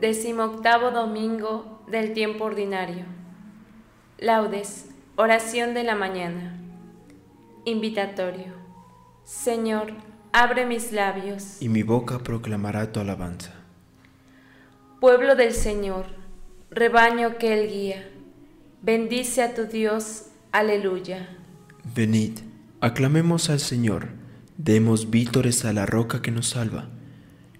Decimoctavo domingo del tiempo ordinario. Laudes, oración de la mañana. Invitatorio. Señor, abre mis labios. Y mi boca proclamará tu alabanza. Pueblo del Señor, rebaño que Él guía, bendice a tu Dios. Aleluya. Venid, aclamemos al Señor, demos vítores a la roca que nos salva.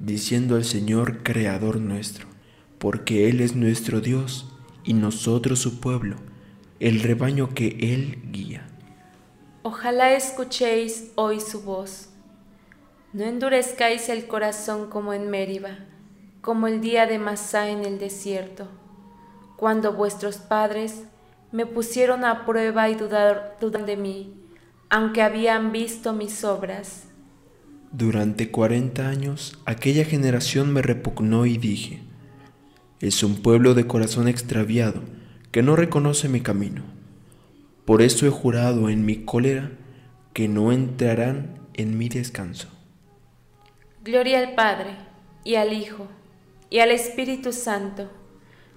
diciendo al Señor Creador nuestro, porque Él es nuestro Dios y nosotros su pueblo, el rebaño que Él guía. Ojalá escuchéis hoy su voz. No endurezcáis el corazón como en Mériba, como el día de Masá en el desierto, cuando vuestros padres me pusieron a prueba y dudaron de mí, aunque habían visto mis obras. Durante cuarenta años aquella generación me repugnó y dije, es un pueblo de corazón extraviado que no reconoce mi camino. Por eso he jurado en mi cólera que no entrarán en mi descanso. Gloria al Padre, y al Hijo, y al Espíritu Santo,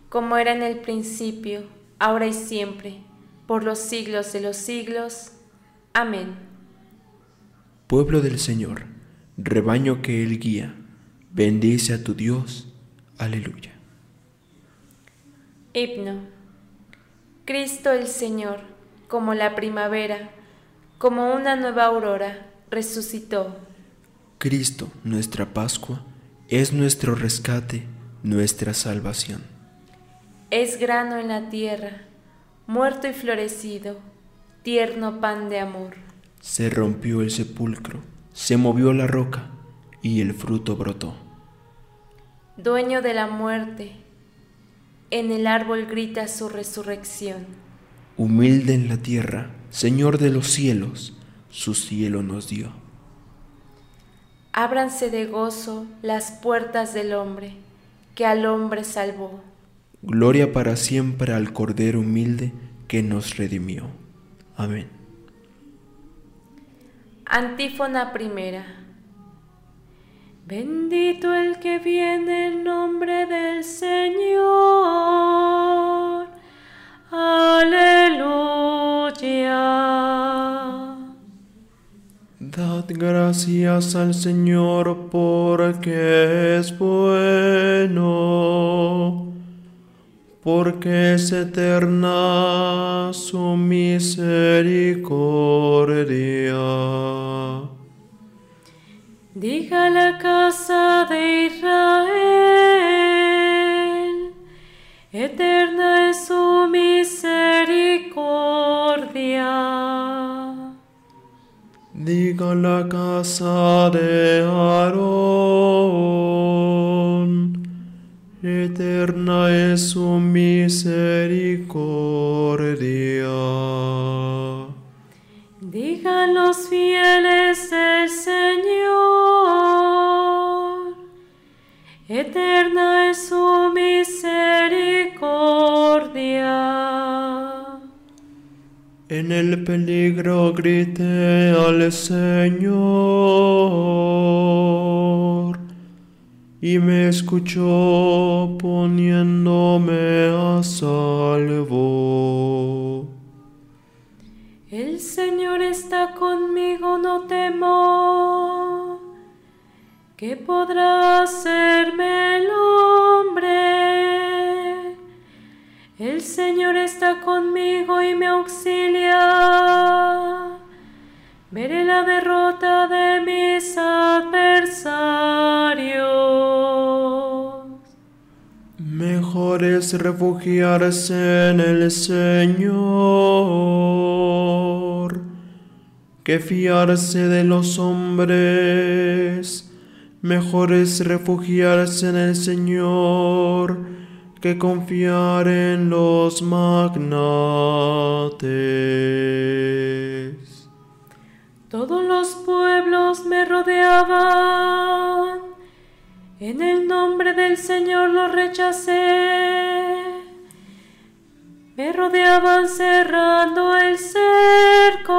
como era en el principio, ahora y siempre, por los siglos de los siglos. Amén. Pueblo del Señor rebaño que Él guía, bendice a tu Dios. Aleluya. Himno. Cristo el Señor, como la primavera, como una nueva aurora, resucitó. Cristo, nuestra Pascua, es nuestro rescate, nuestra salvación. Es grano en la tierra, muerto y florecido, tierno pan de amor. Se rompió el sepulcro se movió la roca y el fruto brotó. Dueño de la muerte, en el árbol grita su resurrección. Humilde en la tierra, Señor de los cielos, su cielo nos dio. Ábranse de gozo las puertas del hombre, que al hombre salvó. Gloria para siempre al Cordero humilde que nos redimió. Amén. Antífona primera. Bendito el que viene en nombre del Señor. Aleluya. Dad gracias al Señor porque es bueno porque es eterna su misericordia. Diga la casa de Israel, eterna es su misericordia. Diga la casa de Aarón, eterna es su misericordia. Digan los fieles el Señor, eterna es su misericordia. En el peligro grité al Señor y me escuchó poniéndome a salvo. El Señor está conmigo, no temo. ¿Qué podrá hacerme el hombre? El Señor está conmigo y me auxilia. Veré la derrota de mis adversarios. Mejor es refugiarse en el Señor que fiarse de los hombres. Mejor es refugiarse en el Señor que confiar en los magnates. Cerrando el cerco,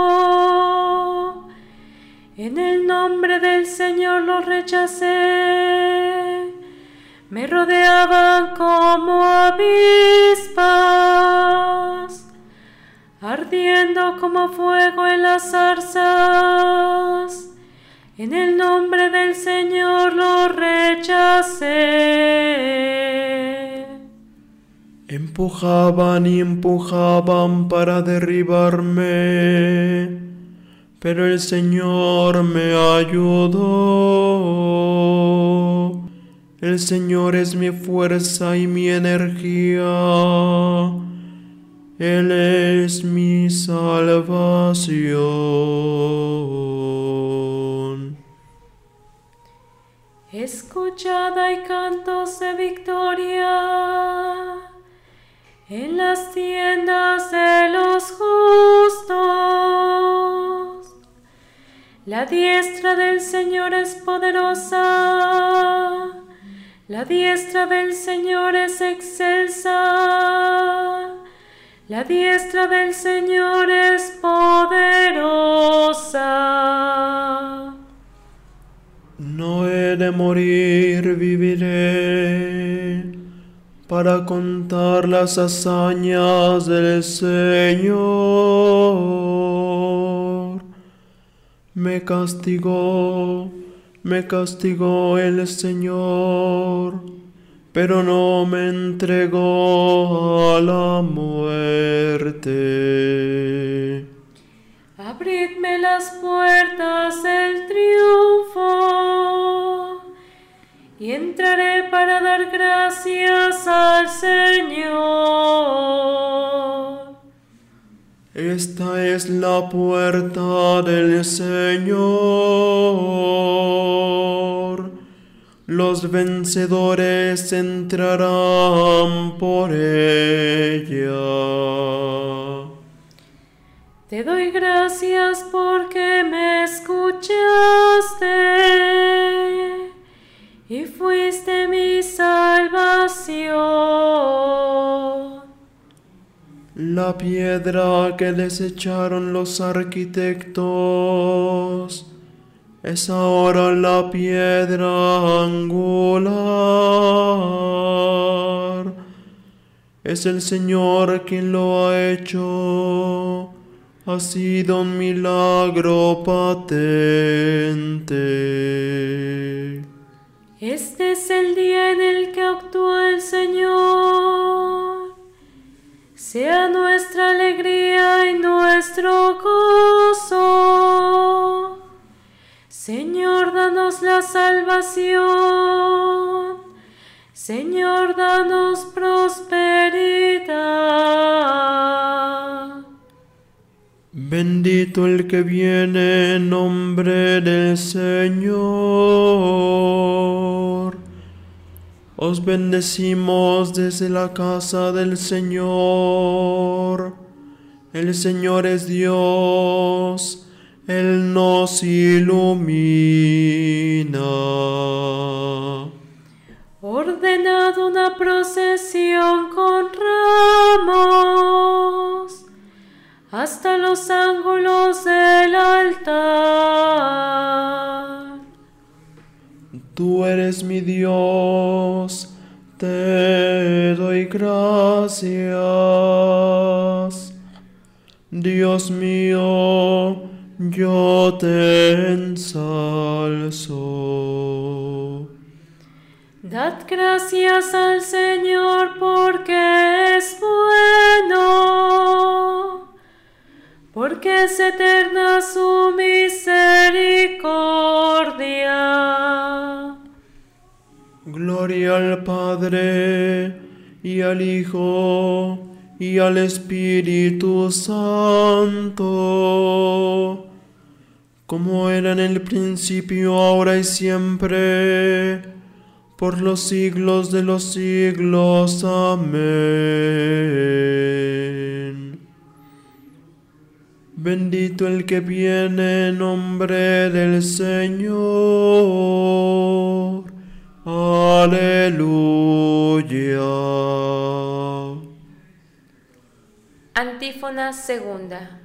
en el nombre del Señor los rechacé. Me rodeaban como avispas ardiendo como fuego Empujaban y empujaban para derribarme, pero el Señor me ayudó. El Señor es mi fuerza y mi energía. Él es mi salvación. Escuchad hay cantos de victoria en las tiendas de los justos. La diestra del Señor es poderosa. La diestra del Señor es excelsa. La diestra del Señor es poderosa. No he de morir, viviré para contar las hazañas del Señor. Me castigó, me castigó el Señor, pero no me entregó a la muerte. Abridme las puertas del y entraré para dar gracias al Señor. Esta es la puerta del Señor. Los vencedores entrarán por ella. Te doy gracias porque me escuchaste La piedra que desecharon los arquitectos es ahora la piedra angular. Es el Señor quien lo ha hecho. Ha sido un milagro patente. Este es el día en el que actúa el Señor. Sea nuestra alegría y nuestro gozo. Señor, danos la salvación. Señor, danos prosperidad. Bendito el que viene en nombre del Señor. Os bendecimos desde la casa del Señor. El Señor es Dios. Él nos ilumina. Ordenad una procesión con ramos hasta los ángulos del altar. Tú eres mi Dios, te doy gracias. Dios mío, yo te ensalzo. Dad gracias al Señor porque es eterna su misericordia. Gloria al Padre y al Hijo y al Espíritu Santo, como era en el principio, ahora y siempre, por los siglos de los siglos. Amén. Bendito el que viene en nombre del Señor. Aleluya. Antífona segunda.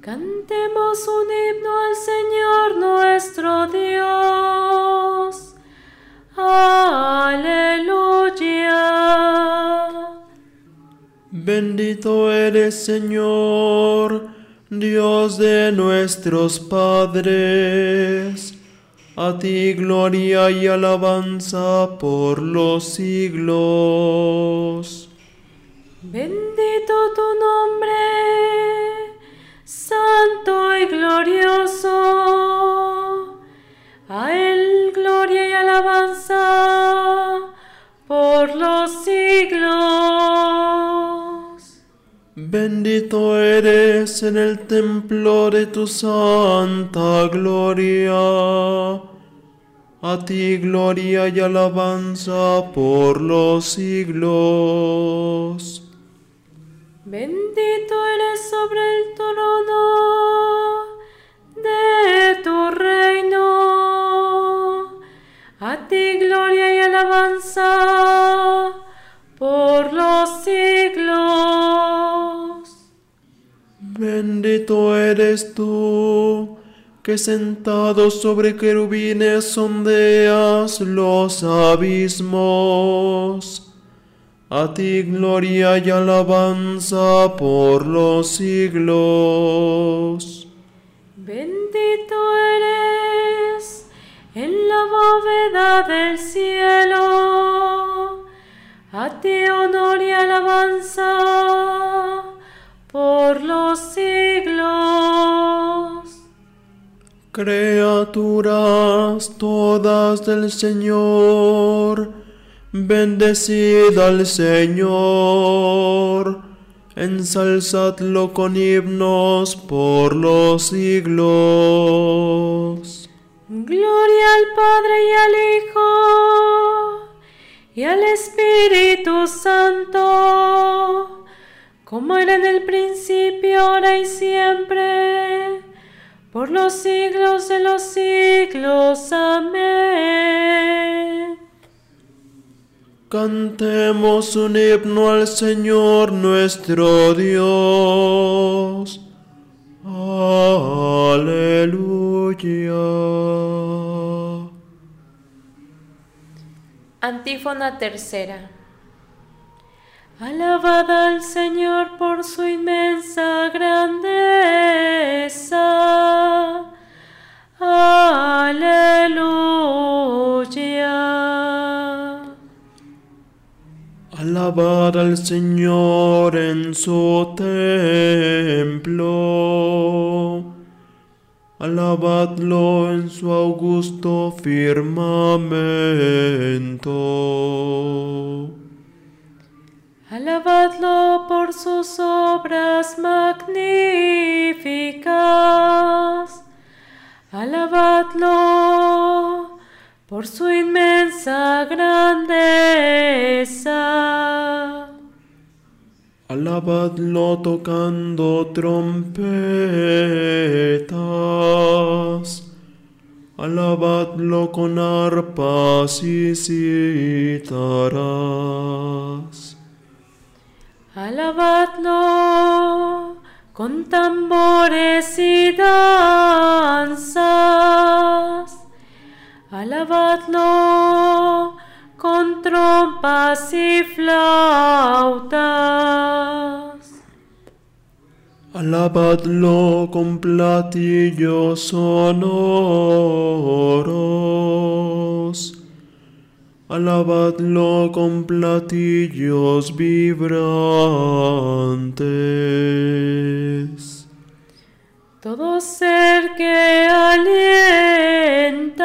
Cantemos un himno al Señor nuestro Dios. Aleluya. Bendito eres Señor, Dios de nuestros padres. A ti gloria y alabanza por los siglos. Bendito tu nombre, santo y glorioso. Bendito eres en el templo de tu santa gloria. A ti gloria y alabanza por los siglos. Bendito eres sobre el trono de tu reino. A ti gloria y alabanza por los siglos. Bendito eres tú, que sentado sobre querubines sondeas los abismos. A ti gloria y alabanza por los siglos. Bendito eres en la bóveda del cielo. A ti honor y alabanza por los siglos. Criaturas todas del Señor, bendecid al Señor, ensalzadlo con himnos por los siglos. Gloria al Padre y al Hijo y al Espíritu Santo, como era en el por los siglos de los siglos. Amén. Cantemos un himno al Señor nuestro Dios. Aleluya. Antífona tercera. Alabad al Señor por su inmensa grandeza. Alabadlo en su augusto firmamento. Alabadlo por sus obras magníficas. Alabadlo por su inmensa grandeza. Alabadlo tocando trompetas. Alabadlo con arpas y cítaras. Alabadlo con tambores y danzas. Alabadlo con trompas y flautas. Alabadlo con platillos sonoros. Alabadlo con platillos vibrantes. Todo ser que alienta,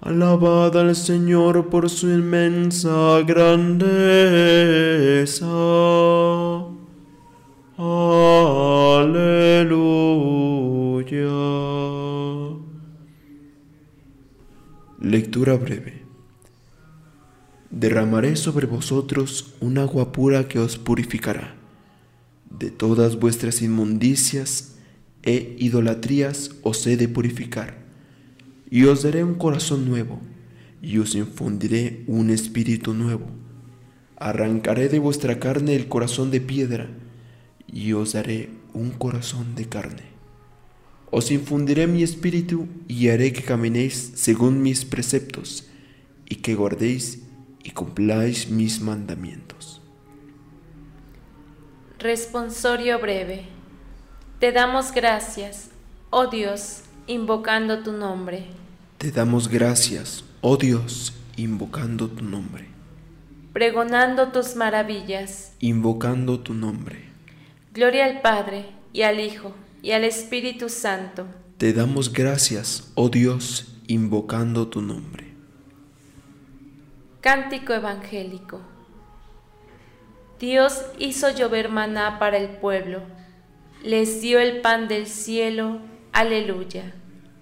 Alabad al Señor por su inmensa grandeza. Aleluya. Lectura breve. Derramaré sobre vosotros un agua pura que os purificará de todas vuestras inmundicias e idolatrías os he de purificar, y os daré un corazón nuevo, y os infundiré un espíritu nuevo. Arrancaré de vuestra carne el corazón de piedra, y os daré un corazón de carne. Os infundiré mi espíritu y haré que caminéis según mis preceptos y que guardéis y cumpláis mis mandamientos. Responsorio breve. Te damos gracias, oh Dios, invocando tu nombre. Te damos gracias, oh Dios, invocando tu nombre. Pregonando tus maravillas. Invocando tu nombre Gloria al Padre, y al Hijo, y al Espíritu Santo. Te damos gracias, oh Dios, invocando tu nombre. Cántico Evangélico. Dios hizo llover maná para el pueblo, les dio el pan del cielo. Aleluya.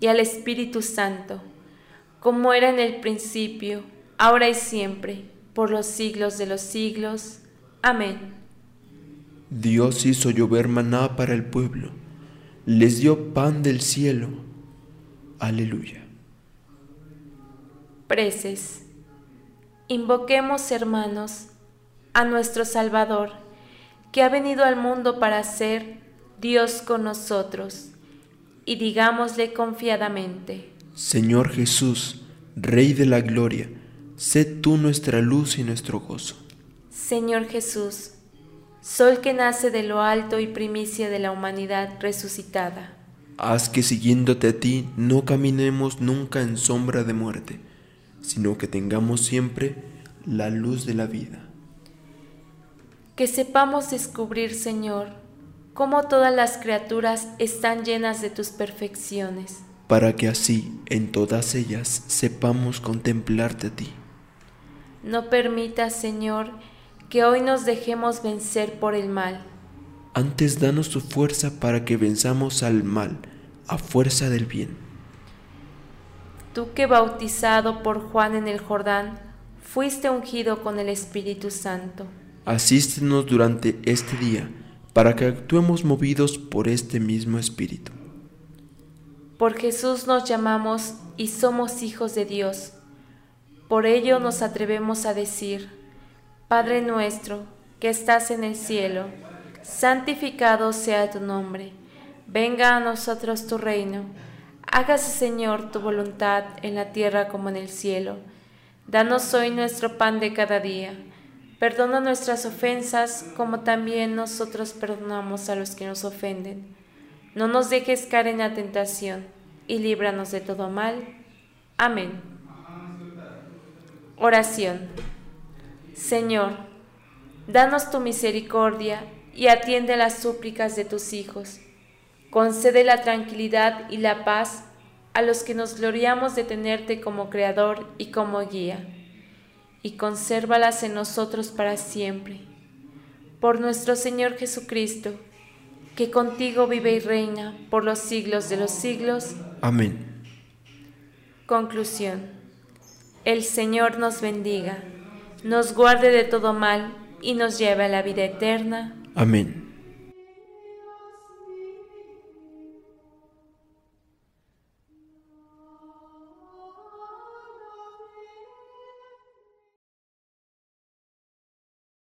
y al Espíritu Santo, como era en el principio, ahora y siempre, por los siglos de los siglos. Amén. Dios hizo llover maná para el pueblo, les dio pan del cielo. Aleluya. Preces. Invoquemos, hermanos, a nuestro Salvador, que ha venido al mundo para ser Dios con nosotros, y digámosle confiadamente, Señor Jesús, Rey de la Gloria, sé tú nuestra luz y nuestro gozo. Señor Jesús, sol que nace de lo alto y primicia de la humanidad resucitada. Haz que siguiéndote a ti no caminemos nunca en sombra de muerte, sino que tengamos siempre la luz de la vida. Que sepamos descubrir, Señor, cómo todas las criaturas están llenas de tus perfecciones. Para que así en todas ellas sepamos contemplarte a ti. No permitas, Señor, que hoy nos dejemos vencer por el mal. Antes danos tu fuerza para que venzamos al mal a fuerza del bien. Tú que bautizado por Juan en el Jordán, fuiste ungido con el Espíritu Santo. Asístenos durante este día para que actuemos movidos por este mismo Espíritu. Por Jesús nos llamamos y somos hijos de Dios. Por ello nos atrevemos a decir, Padre nuestro, que estás en el cielo, santificado sea tu nombre. Venga a nosotros tu reino. Hágase, Señor, tu voluntad en la tierra como en el cielo. Danos hoy nuestro pan de cada día. Perdona nuestras ofensas como también nosotros perdonamos a los que nos ofenden. No nos dejes caer en la tentación y líbranos de todo mal. Amén. Oración. Señor, danos tu misericordia y atiende las súplicas de tus hijos Concede la tranquilidad y la paz a los que nos gloriamos de tenerte como Creador y como guía, y consérvalas en nosotros para siempre. Por nuestro Señor Jesucristo, que contigo vive y reina por los siglos de los siglos. Amén. Conclusión. El Señor nos bendiga, nos guarde de todo mal y nos lleve a la vida eterna. Amén.